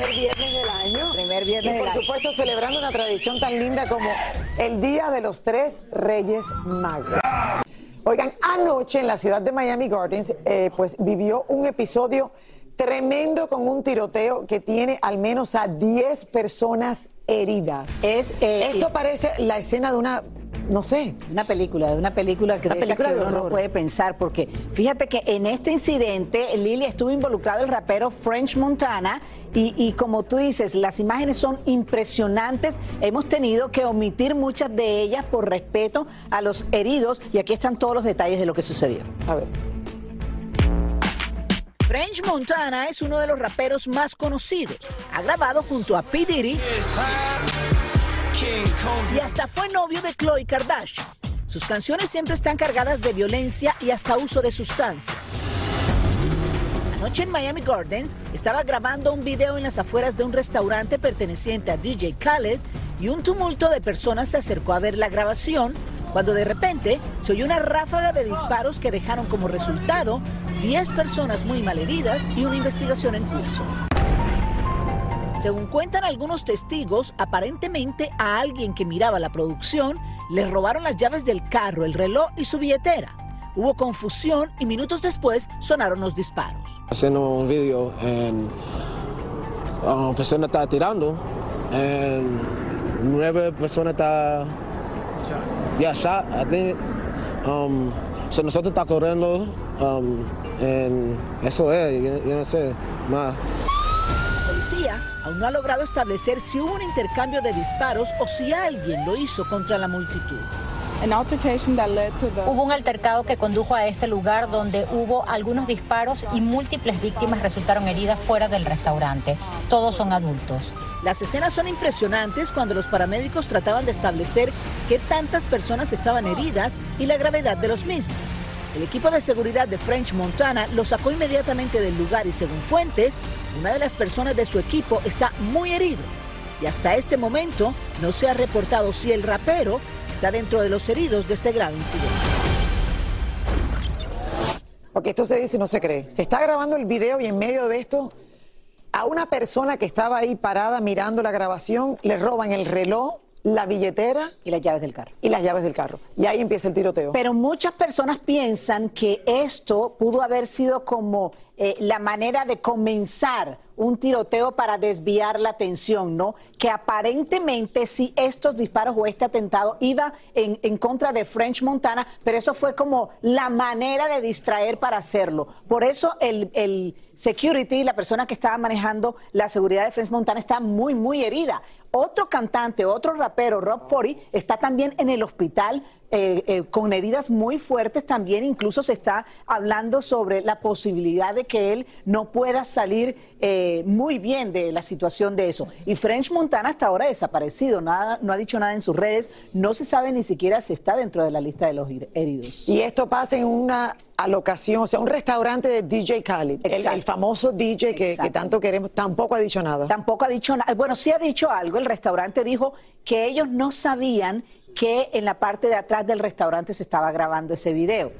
Primer viernes del año. Primer viernes Y por del año. supuesto celebrando una tradición tan linda como el Día de los Tres Reyes Magos. Oigan, anoche en la ciudad de Miami Gardens, eh, pues vivió un episodio tremendo con un tiroteo que tiene al menos a 10 personas heridas. Es, eh, Esto parece la escena de una, no sé, Una película, de una película que, Una de película que de uno no puede pensar, porque fíjate que en este incidente, Lily estuvo involucrado el rapero French Montana, y, y como tú dices, las imágenes son impresionantes. Hemos tenido que omitir muchas de ellas por respeto a los heridos, y aquí están todos los detalles de lo que sucedió. a ver. French Montana es uno de los raperos más conocidos. Ha grabado junto a P. Diddy y hasta fue novio de Khloe Kardashian. Sus canciones siempre están cargadas de violencia y hasta uso de sustancias. Anoche en Miami Gardens estaba grabando un video en las afueras de un restaurante perteneciente a DJ Khaled y un tumulto de personas se acercó a ver la grabación cuando de repente se oyó una ráfaga de disparos que dejaron como resultado 10 personas muy malheridas y una investigación en curso. Según cuentan algunos testigos, aparentemente a alguien que miraba la producción le robaron las llaves del carro, el reloj y su billetera. Hubo confusión y minutos después sonaron los disparos. haciendo un video and um, persona está tirando and nueve personas está yeah shot I think um, so nosotros está corriendo um, eso es yo, yo no sé más La policía aún no ha logrado establecer si hubo un intercambio de disparos o si alguien lo hizo contra la multitud. Hubo un altercado que condujo a este lugar donde hubo algunos disparos y múltiples víctimas resultaron heridas fuera del restaurante. Todos son adultos. Las escenas son impresionantes cuando los paramédicos trataban de establecer qué tantas personas estaban heridas y la gravedad de los mismos. El equipo de seguridad de French Montana lo sacó inmediatamente del lugar y según fuentes, una de las personas de su equipo está muy herido. Y hasta este momento no se ha reportado si el rapero está dentro de los heridos de ese grave incidente. Porque esto se dice y no se cree. Se está grabando el video y en medio de esto, a una persona que estaba ahí parada mirando la grabación, le roban el reloj, la billetera Y las llaves del carro. y las llaves del carro. Y ahí empieza el tiroteo. Pero muchas personas piensan que esto pudo haber sido como eh, la manera de comenzar un tiroteo para desviar la atención, ¿no? Que aparentemente sí estos disparos o este atentado iba en, en contra de French Montana, pero eso fue como la manera de distraer para hacerlo. Por eso el, el security, la persona que estaba manejando la seguridad de French Montana, está muy, muy herida. Otro cantante, otro rapero, Rob Forey, está también en el hospital eh, eh, con heridas muy fuertes. También incluso se está hablando sobre la posibilidad de que él no pueda salir eh, muy bien de la situación de eso. Y French Montana hasta ahora desaparecido, nada, no ha dicho nada en sus redes, no se sabe ni siquiera si está dentro de la lista de los heridos. Y esto pasa en una alocación, o sea, un restaurante de DJ Khaled, el, el famoso DJ que, que tanto queremos, tampoco ha dicho nada. Tampoco ha dicho nada. Bueno, sí ha dicho algo. El restaurante dijo que ellos no sabían que en la parte de atrás del restaurante se estaba grabando ese video.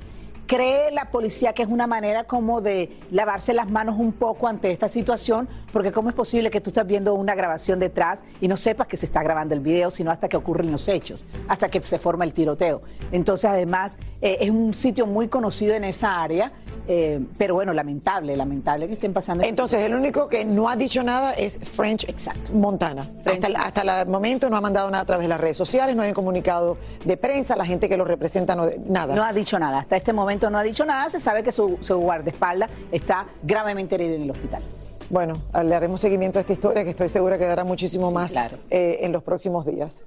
¿Cree la policía que es una manera como de lavarse las manos un poco ante esta situación? Porque ¿cómo es posible que tú estás viendo una grabación detrás y no sepas que se está grabando el video, sino hasta que ocurren los hechos, hasta que se forma el tiroteo? Entonces, además, eh, es un sitio muy conocido en esa área, eh, pero bueno, lamentable, lamentable que estén pasando. Entonces, el único que no ha dicho nada es French Montana. Hasta, el- hasta el momento no ha mandado nada a través de las redes sociales, no hay un comunicado de prensa, la gente que lo representa, no, nada. No ha dicho nada, hasta este momento no ha dicho nada, se sabe que su, su guardaespaldas está gravemente herido en el hospital. Bueno, le haremos seguimiento a esta historia que estoy segura que dará muchísimo más eh, en los próximos días.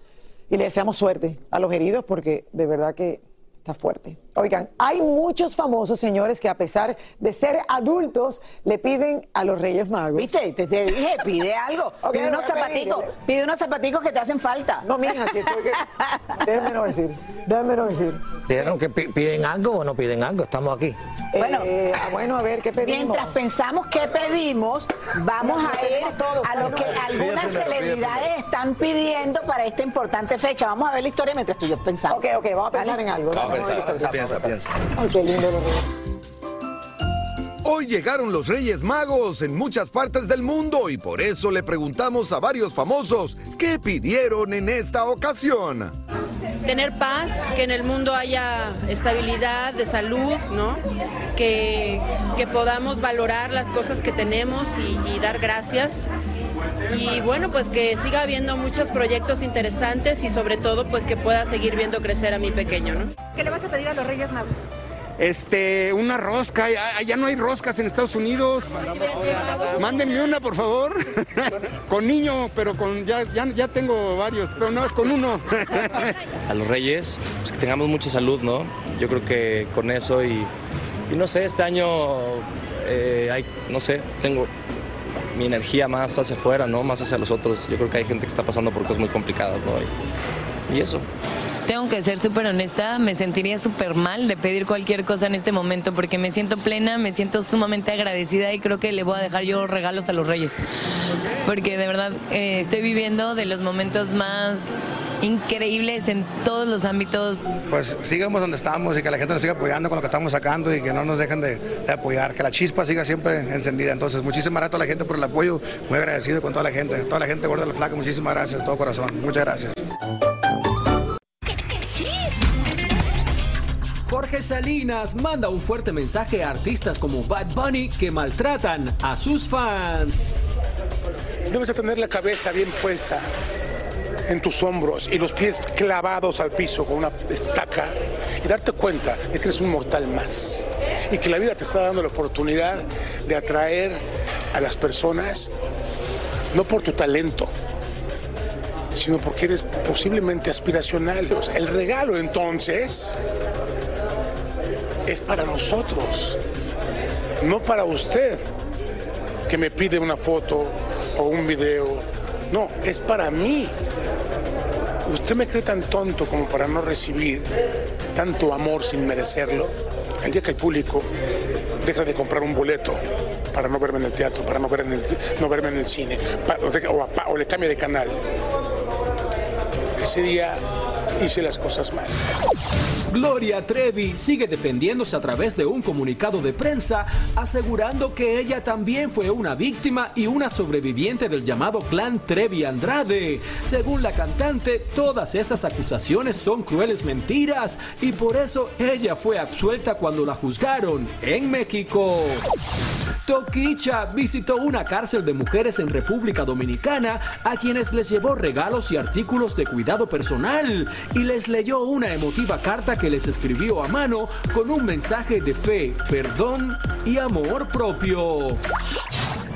Y le deseamos suerte a los heridos porque de verdad que está fuerte. Oigan, hay muchos famosos señores que a pesar de ser adultos le piden a los Reyes Magos. ¿Viste? Te, te dije, pide algo. Pide unos zapaticos. Pide unos zapaticos que te hacen falta. No, mija, si estoy que... Déjame no decir. Déjame no decir. ¿Pidieron que pi- piden algo o no piden algo? Estamos aquí. Bueno, Eh, ah, bueno, a ver, ¿qué pedimos? Mientras pensamos qué pedimos, vamos No, a ir todos, a lo que algunas primero, celebridades están pidiendo para esta importante fecha. Vamos a ver la historia mientras tú y yo pensamos. Ok, ok, vamos a pensar en algo. Pensar, piensa, piensa. Ay, qué lindo los Reyes. Hoy llegaron los Reyes Magos en muchas partes del mundo y por eso le preguntamos a varios famosos qué pidieron en esta ocasión. tener paz, que en el mundo haya estabilidad de salud, ¿no? Que, que podamos valorar las cosas que tenemos y, y dar gracias. Y bueno, pues que siga habiendo muchos proyectos interesantes y sobre todo pues que pueda seguir viendo crecer a mi pequeño, ¿no? ¿Qué le vas a pedir a los Reyes Magos? Este, una rosca. Ya, ya no hay roscas en Estados Unidos. Mándenme una, por favor. con niño, pero con ya, ya, ya tengo varios. Pero no, es con uno. a los reyes, pues que tengamos mucha salud, ¿no? Yo creo que con eso y, y no sé, este año eh, hay, no sé, tengo mi energía más hacia afuera, ¿no? Más hacia los otros. Yo creo que hay gente que está pasando por cosas muy complicadas, ¿no? Y, eso. Tengo que ser súper honesta, me sentiría súper mal de pedir cualquier cosa en este momento porque me siento plena, me siento sumamente agradecida y creo que le voy a dejar yo regalos a los reyes. Porque de verdad eh, estoy viviendo de los momentos más increíbles en todos los ámbitos. Pues sigamos donde estamos y que la gente nos siga apoyando con lo que estamos sacando y que no nos dejen de, de apoyar, que la chispa siga siempre encendida. Entonces, muchísimas gracias a toda la gente por el apoyo, muy agradecido con toda la gente, toda la gente gorda de la flaca, muchísimas gracias, de todo corazón, muchas gracias. Jorge Salinas manda un fuerte mensaje a artistas como Bad Bunny que maltratan a sus fans. Debes de tener la cabeza bien puesta en tus hombros y los pies clavados al piso con una estaca y darte cuenta de que eres un mortal más y que la vida te está dando la oportunidad de atraer a las personas no por tu talento, sino porque eres posiblemente aspiracional. El regalo entonces es para nosotros, no para usted que me pide una foto o un video. No, es para mí. ¿Usted me cree tan tonto como para no recibir tanto amor sin merecerlo? El día que el público deja de comprar un boleto para no verme en el teatro, para no, en el, no verme en el cine, pa- o, le cambie de canal, ese día hice las cosas mal. Gloria Trevi sigue defendiéndose a través de un comunicado de prensa asegurando que ella también fue una víctima y una sobreviviente del llamado clan Trevi Andrade. Según la cantante, todas esas acusaciones son crueles mentiras y por eso ella fue absuelta cuando la juzgaron en México. Toquicha visitó una cárcel de mujeres en República Dominicana a quienes les llevó regalos y artículos de cuidado personal y les leyó una emotiva carta que les escribió a mano con un mensaje de fe, perdón y amor propio.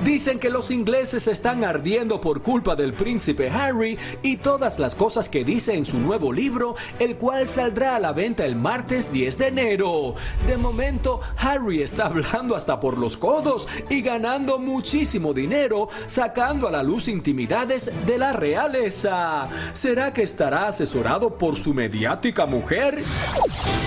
Dicen que los ingleses están ardiendo por culpa del príncipe Harry y todas las cosas que dice en su nuevo libro, el cual saldrá a la venta el martes 10 de enero. De momento, Harry está hablando hasta por los codos y ganando muchísimo dinero, sacando a la luz intimidades de la realeza. ¿Será que estará asesorado por su mediática mujer?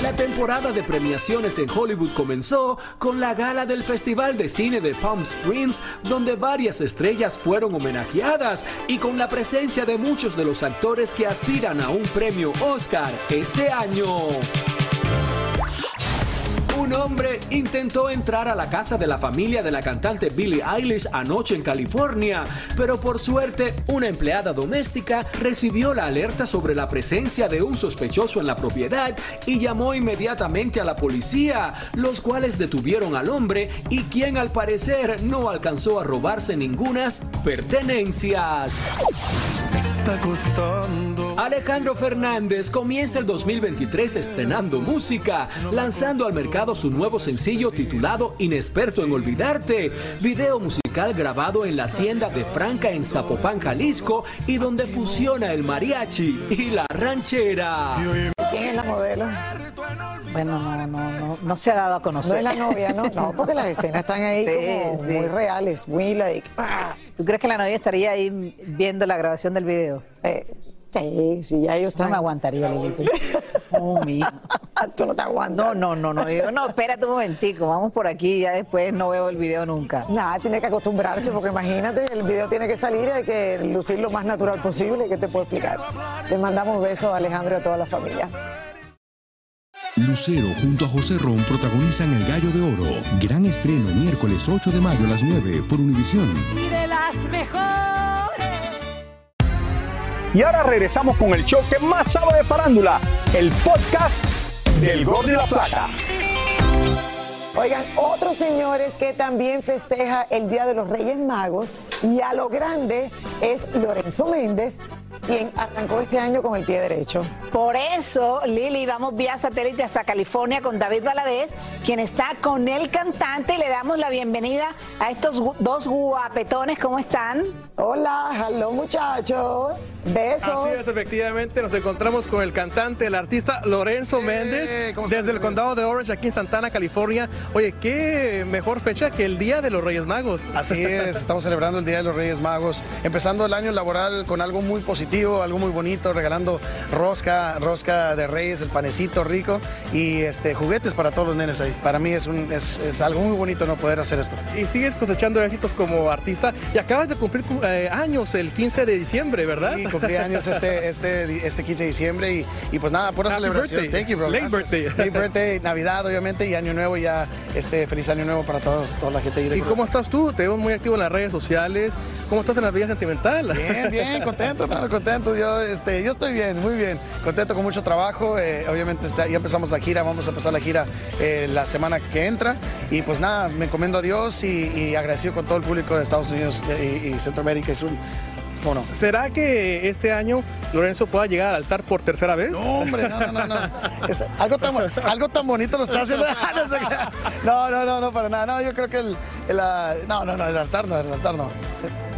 La temporada de premiaciones en Hollywood comenzó con la gala del Festival de Cine de Palm Springs, donde varias estrellas fueron homenajeadas y con la presencia de muchos de los actores que aspiran a un premio Oscar este año. Un hombre intentó entrar a la casa de la familia de la cantante Billie Eilish anoche en California, pero por suerte una empleada doméstica recibió la alerta sobre la presencia de un sospechoso en la propiedad y llamó inmediatamente a la policía, los cuales detuvieron al hombre y quien al parecer no alcanzó a robarse ningunas pertenencias. Está costando. Alejandro Fernández comienza el 2023 estrenando música, lanzando al mercado su nuevo sencillo titulado Inexperto en Olvidarte, video musical grabado en la hacienda de Franca en Zapopan, Jalisco, y donde fusiona el mariachi y la ranchera. ¿Quién es la modelo? Bueno, no, no, no, no se ha dado a No conocer. es la novia, ¿no? No, porque las escenas están ahí Sí, como sí. muy reales, muy like. ¿Tú crees que la novia estaría ahí viendo la grabación del video? Eh, sí, sí, ya ellos No están. me aguantaría, Lilito. Oh, mío. Tú no te aguantas. No, no, no, no. Digo, no, espérate un momentico, vamos por aquí y ya después no veo el video nunca. Nada, tiene que acostumbrarse porque imagínate, el video tiene que salir y hay que lucir lo más natural posible. ¿Qué te puedo explicar? Le mandamos besos a Alejandro y a toda la familia. Lucero junto a José Ron protagonizan El Gallo de Oro. Gran estreno miércoles 8 de mayo a las 9 por Univisión. Y de las mejores. Y ahora regresamos con el show que más sabe de farándula, el podcast del Gol de la Plata. Oigan, otros señores que también festeja el Día de los Reyes Magos y a lo grande es Lorenzo Méndez, quien arrancó este año con el pie derecho. Por eso, Lili, vamos vía satélite hasta California con David Valadez, quien está con el cantante y le damos la bienvenida a estos dos guapetones. ¿Cómo están? Hola, hello muchachos. Besos. Así es, efectivamente, nos encontramos con el cantante, el artista Lorenzo Méndez, desde el condado de Orange, aquí en Santana, California. Oye, qué mejor fecha que el Día de los Reyes Magos. Así es, estamos celebrando el Día de los Reyes Magos, empezando el año laboral con algo muy positivo, algo muy bonito, regalando rosca, rosca de Reyes, el panecito rico y este, juguetes para todos los nenes ahí. Para mí es, un, es, es algo muy bonito no poder hacer esto. Y sigues cosechando éxitos como artista y acabas de cumplir eh, años el 15 de diciembre, ¿verdad? Sí, cumplí años este, este, este 15 de diciembre y, y pues nada, pura Happy celebración. birthday. Thank you, bro. Late birthday. Late birthday, Navidad obviamente y Año Nuevo ya, este, feliz Año Nuevo para todos, toda la gente ahí de ¿Y cómo estás tú? Te veo muy activo en las redes sociales. ¿Cómo estás en la vida sentimental? Bien, bien, contento, contento. Yo, este, yo estoy bien, muy bien. Contento con mucho trabajo. eh, obviamente está- ya empezamos la gira, vamos a empezar la gira eh, la semana que entra. Y pues nada, me encomiendo a Dios y, y agradecido con todo el público de Estados Unidos eh, y, y Centroamérica Sur. ¿Cómo no? ¿Será que este año Lorenzo pueda llegar al altar por tercera vez? No, hombre, no, no, no. no. Es- algo, tan, algo tan bonito lo está haciendo. No, no, no, no, para nada. No, yo creo que el, el, ah, no, no, no, el altar no, el altar no.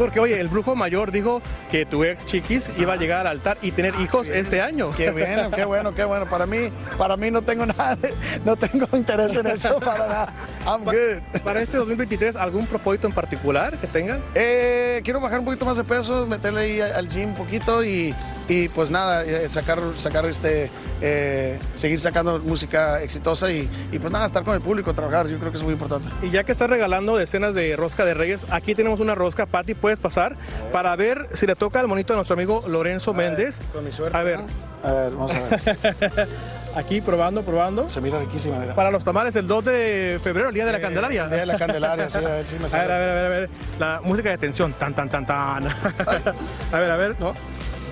Porque, oye, el brujo mayor dijo que tu ex chiquis iba a llegar al altar y tener hijos este año. Qué bueno, qué bueno, qué bueno. Para mí, para mí no tengo nada, de- no tengo interés en eso para nada. I'm good. Para este 2023, ¿algún propósito en particular que tengas? Eh, quiero bajar un poquito más de peso, meterle ahí al gym un poquito y, y pues nada, eh, sacar, sacar este, eh, seguir sacando música exitosa y, y pues nada, estar con el público, trabajar, yo crro que es muy importante. Y ya que estás regalando decenas de rosca de reyes, aquí tenemos una rosca, Patti, puedes pasar para ver si le toca al monito a nuestro amigo Lorenzo Méndez. Con mi suerte. A ver. A ver, vamos a ver. Aquí probando, probando. Se mira riquísima, mira. Para los tamales el 2 de febrero, el día de la Eh, Candelaria. el día de la Candelaria, sí, a ver si me A sale. ver, a ver, a ver, a ver. La música de tensión, tan, tan, tan, tan. a ver, a ver.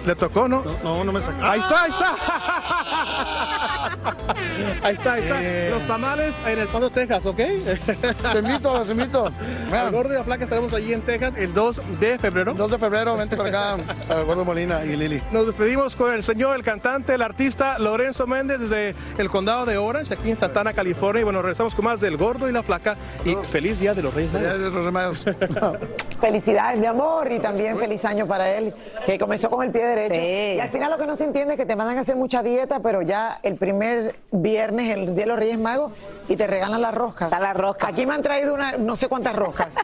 Le tocó, ¿no? No, no me sacó. Ahí está, ahí está. ahí está, ahí está. Eh. Los tamales en El Paso, Texas, ¿ok? Te invito, los invito. Al Gordo y la Flaca estaremos allí en Texas el 2 de febrero. 2 de febrero, vente para acá, a Gordo Molina y Lili. Nos despedimos con el señor, el cantante, el artista Lorenzo Méndez desde el condado de Orange, aquí en Santana, California. Y bueno, regresamos con más del Gordo y la Flaca. Y feliz Día de los Reyes Magos. Día de los Reyes. Felicidades, mi amor, y también feliz año para él, que comenzó con el pie derecho. Sí. Y al final lo que no se entiende es que te mandan a hacer mucha dieta, pero ya el primer viernes, el Día de los Reyes Magos, y te regalan la rosca. Está la rosca. Aquí me han traído una, no sé cuántas roscas.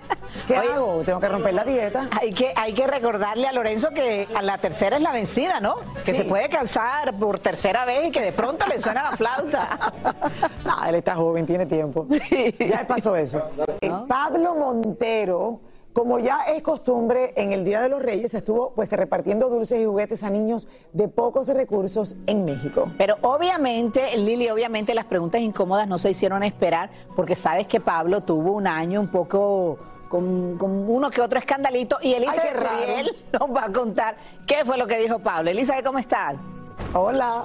¿Qué Oye. hago? Tengo que romper la dieta. Hay que, hay que recordarle a Lorenzo que a la tercera es la vencida, ¿no? Que Sí. se puede cansar por tercera vez y que de pronto le suena la flauta. No, él está joven, tiene tiempo. Ya él pasó eso. Pablo Montero, como ya es costumbre, en el Día de los Reyes estuvo pues repartiendo dulces y juguetes a niños de pocos recursos en México. Pero obviamente, Lili, obviamente las preguntas incómodas no se hicieron esperar porque sabes que Pablo tuvo un año un poco con, con uno que otro escandalito y Elisa Ay. Curiel nos va a contar qué fue lo que dijo Pablo. Elisa, ¿cómo estás? Hola.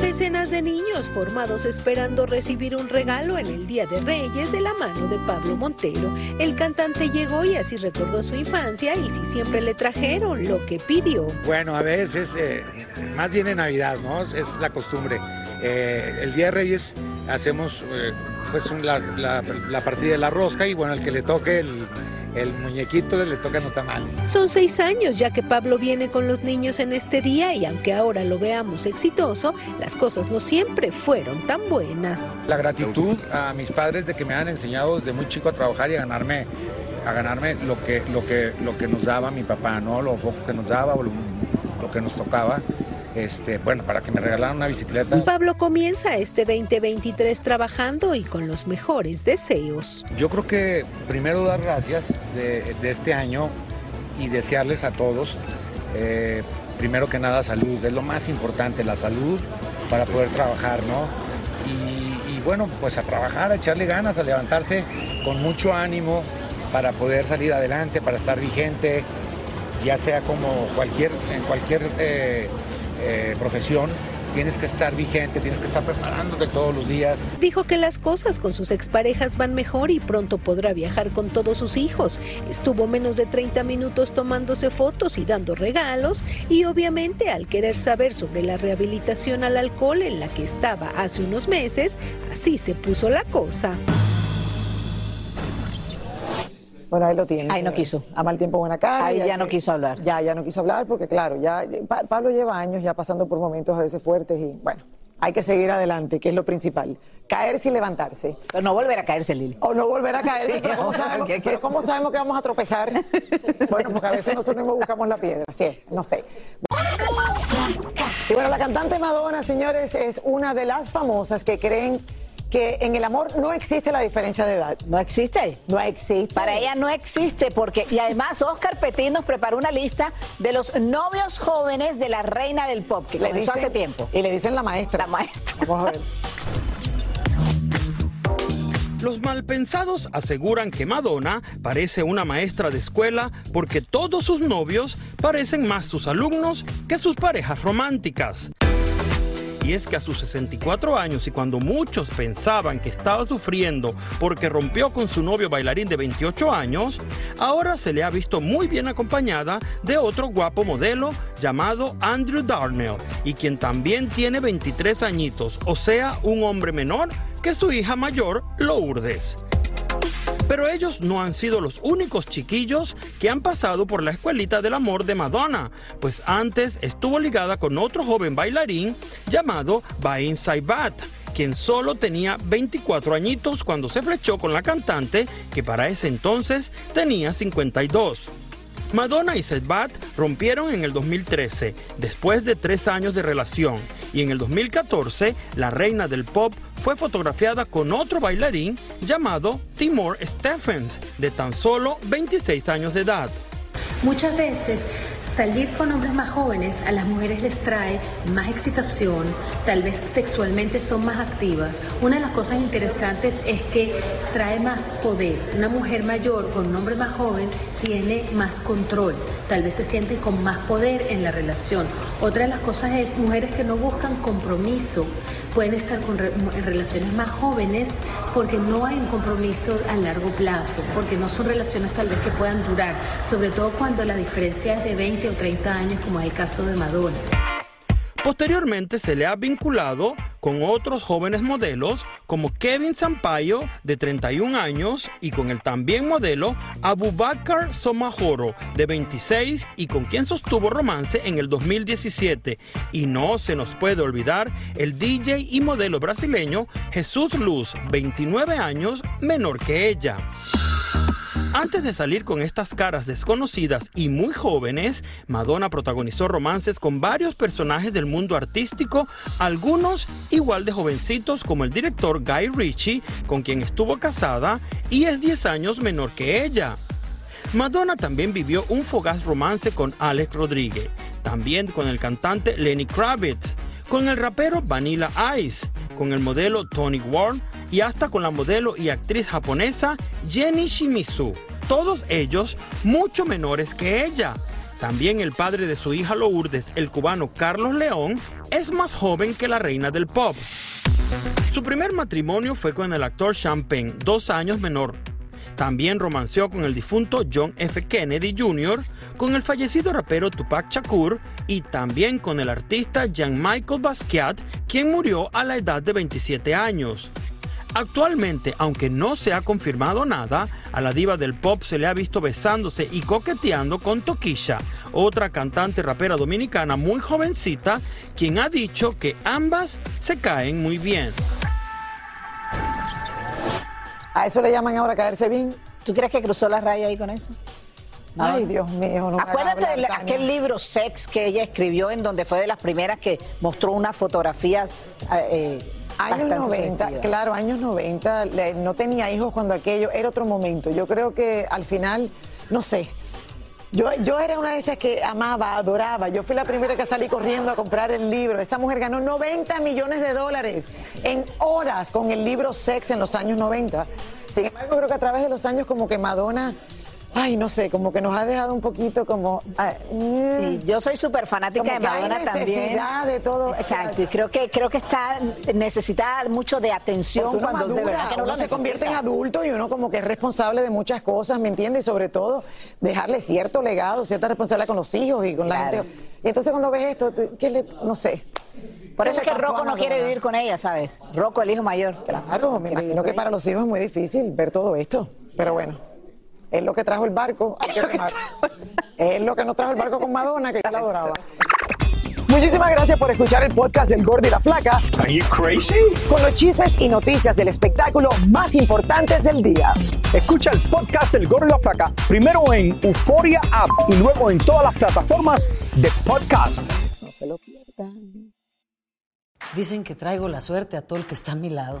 Decenas de niños formados esperando recibir un regalo en el Día de Reyes de la mano de Pablo Montero. El cantante llegó y así recordó su infancia y si siempre le trajeron lo que pidió. Bueno, a veces, eh, más bien en Navidad, ¿no? Es, la costumbre. Eh, el Día de Reyes hacemos eh, pues la- la partida de la rosca y bueno, el que le toque el, el muñequito le tocan los tamales. Son seis años ya que Pablo viene con los niños en este día y aunque ahora lo veamos exitoso, las cosas no siempre fueron tan buenas. La gratitud a mis padres de que me han enseñado desde muy chico a trabajar y a ganarme, a ganarme lo que, lo que, lo que nos daba mi papá, ¿no? Lo poco que nos daba o lo, lo que nos tocaba. Este, bueno, para que me regalaran una bicicleta. Pablo comienza este 2023 trabajando y con los mejores deseos. Yo creo que primero dar gracias de, de este año y desearles a todos, eh, primero que nada salud, es lo más importante, la salud para poder trabajar, ¿no? Y, y bueno, pues a trabajar, a echarle ganas, a levantarse con mucho ánimo para poder salir adelante, para estar vigente, ya sea como cualquier, en cualquier eh, eh, profesión, tienes que estar vigente, tienes que estar preparándote todos los días. Dijo que las cosas con sus exparejas van mejor y pronto podrá viajar con todos sus hijos. Estuvo menos de 30 minutos tomándose fotos y dando regalos y obviamente al querer saber sobre la rehabilitación al alcohol en la que estaba hace unos meses, así se puso la cosa. Bueno, ahí lo tienes. Ahí no quiso. A mal tiempo, buena cara. Ahí ya no que- quiso hablar. Ya, ya no quiso hablar porque, claro, ya Pa- Pablo lleva años ya pasando por momentos a veces fuertes y, bueno, hay que seguir adelante, que es lo principal. Caerse y levantarse. Pero no volver a caerse, Lili. O no volver a caerse, Sí, pero, ¿cómo sabemos, qué- pero ¿cómo sabemos que vamos a tropezar? Bueno, porque a veces nosotros mismos buscamos la piedra. Sí, es, no sé. Y bueno, la cantante Madonna, señores, es una de las famosas que creen que en el amor no existe la diferencia de edad. ¿No existe? No existe. Para ella no existe porque y además Oscar Petit nos preparó una lista de los novios jóvenes de la reina del pop que Le comenzó dicen- hace tiempo. Y le dicen la maestra. La maestra. Vamos a ver. Los malpensados aseguran que Madonna parece una maestra de escuela porque todos sus novios parecen más sus alumnos que sus parejas románticas. Y es que a sus 64 años y cuando muchos pensaban que estaba sufriendo porque rompió con su novio bailarín de 28 años, ahora se le ha visto muy bien acompañada de otro guapo modelo llamado Andrew Darnell y quien también tiene 23 añitos, o sea, un hombre menor que su hija mayor, Lourdes. Pero ellos no han sido los únicos chiquillos que han pasado por la escuelita del amor de Madonna, pues antes estuvo ligada con otro joven bailarín llamado Bain Saibat, quien solo tenía 24 añitos cuando se flechó con la cantante, que para ese entonces tenía 52. Madonna y Saibat rompieron en el 2013, después de tres años de relación, y en el 2014 la reina del pop fue fotografiada con otro bailarín llamado Timor Stephens, de tan solo 26 años de edad. Muchas veces Salir con hombres más jóvenes a las mujeres les trae más excitación, tal vez sexualmente son más activas. Una de las cosas interesantes es que trae más poder. Una mujer mayor con un hombre más joven tiene más control, tal vez se siente con más poder en la relación. Otra de las cosas es mujeres que no buscan compromiso, pueden estar con en relaciones más jóvenes porque no hay un compromiso a largo plazo, porque no son relaciones tal vez que puedan durar, sobre todo cuando la diferencia es de 20 o 30 años, como es el caso de Madonna. Posteriormente se le ha vinculado con otros jóvenes modelos como Kevin Sampaio de 31 años y con el también modelo Abubakar Somajoro de 26 y con quien sostuvo romance en el 2017. Y no se nos puede olvidar el DJ y modelo brasileño Jesús Luz, 29 años menor que ella. Antes de salir con estas caras desconocidas y muy jóvenes, Madonna protagonizó romances con varios personajes del mundo artístico, algunos igual de jovencitos como el director Guy Ritchie, con quien estuvo casada y es 10 años menor que ella. Madonna también vivió un fugaz romance con Alex Rodríguez, también con el cantante Lenny Kravitz, con el rapero Vanilla Ice, con el modelo Tony Ward y hasta con la modelo y actriz japonesa Jenny Shimizu. Todos ellos mucho menores que ella. También el padre de su hija Lourdes, el cubano Carlos León, es más joven que la reina del pop. Su primer matrimonio fue con el actor Champagne, dos años menor. También romanceó con el difunto John F. Kennedy Jr., con el fallecido rapero Tupac Shakur y también con el artista Jean-Michel Basquiat, quien murió a la edad de 27 años. Actualmente, aunque no se ha confirmado nada, a la diva del pop se le ha visto besándose y coqueteando con Toquisha, otra cantante rapera dominicana muy jovencita, quien ha dicho que ambas se caen muy bien. A eso le llaman ahora caerse bien. ¿Tú crees que cruzó la raya ahí con eso? Ay, Dios mío, no me Acuérdate de la- aquel libro Sex que ella escribió en donde fue de las primeras que mostró unas fotografías eh, Años bastante 90, sugestivas. claro, años 90, le- no tenía hijos cuando aquello, era otro momento. Yo creo que al final, no sé, yo, yo era una de esas que amaba, adoraba. Yo fui la primera que salí corriendo a comprar el libro. Esa mujer ganó 90 millones de dólares en horas con el libro Sex en los años 90. Sin embargo, creo que a través de los años como que Madonna, ay, no sé, como que nos ha dejado un poquito como... ah, Sí, yo soy súper fanática de hay Madonna también. de todo. Exacto, y creo que creo que está necesitada mucho de atención cuando de madura, verdad que no uno lo se convierte en adulto y uno como que es responsable de muchas cosas, ¿me entiendes? Y sobre todo dejarle cierto legado, cierta responsabilidad con los hijos y con la gente. Y entonces cuando ves esto, ¿qué le, no sé? Por ¿Qué eso es que Rocco no quiere vivir con ella, ¿sabes? Rocco, el hijo mayor. Claro, me imagino que para los hijos es muy difícil ver todo esto, pero bueno. Es lo que trajo el barco, hay que remar. Es lo que nos trajo el barco con Madonna, que yo la adoraba. Muchísimas gracias por escuchar el podcast del Gordo y la Flaca. Are you crazy? Con los chismes y noticias del espectáculo más importantes del día. Escucha el podcast del Gordo y la Flaca primero en Euforia App y luego en todas las plataformas de podcast. No se lo pierdan. Dicen que traigo la suerte a todo el que está a mi lado.